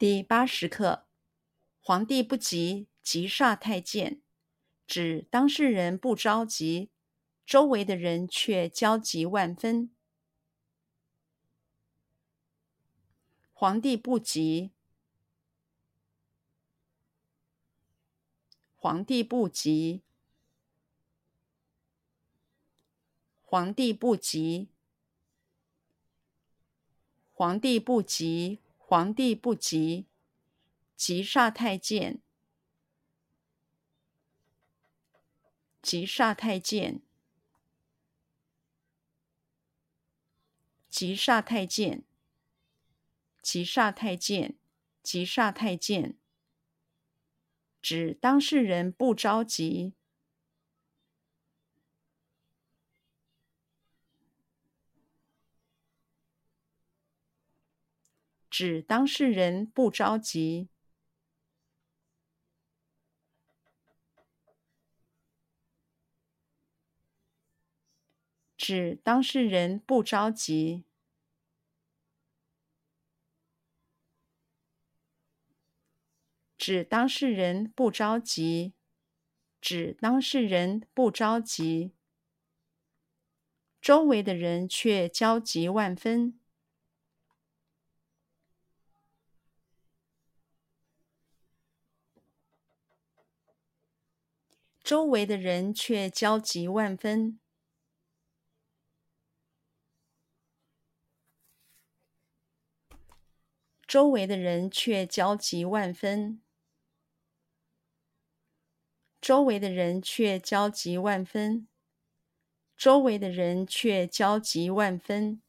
第八十课：皇帝不急，急煞太监，指当事人不着急，周围的人却焦急万分。皇帝不急，皇帝不急，皇帝不急，皇帝不急。皇帝不急，急煞太监，急煞太监，急煞太监，急煞太监，急煞太监，指当事人不着急。指当事人不着急，指当事人不着急，指当事人不着急，指当事人不着急，周围的人却焦急万分。周围的人却焦急万分。周围的人却焦急万分。周围的人却焦急万分。周围的人却焦急万分。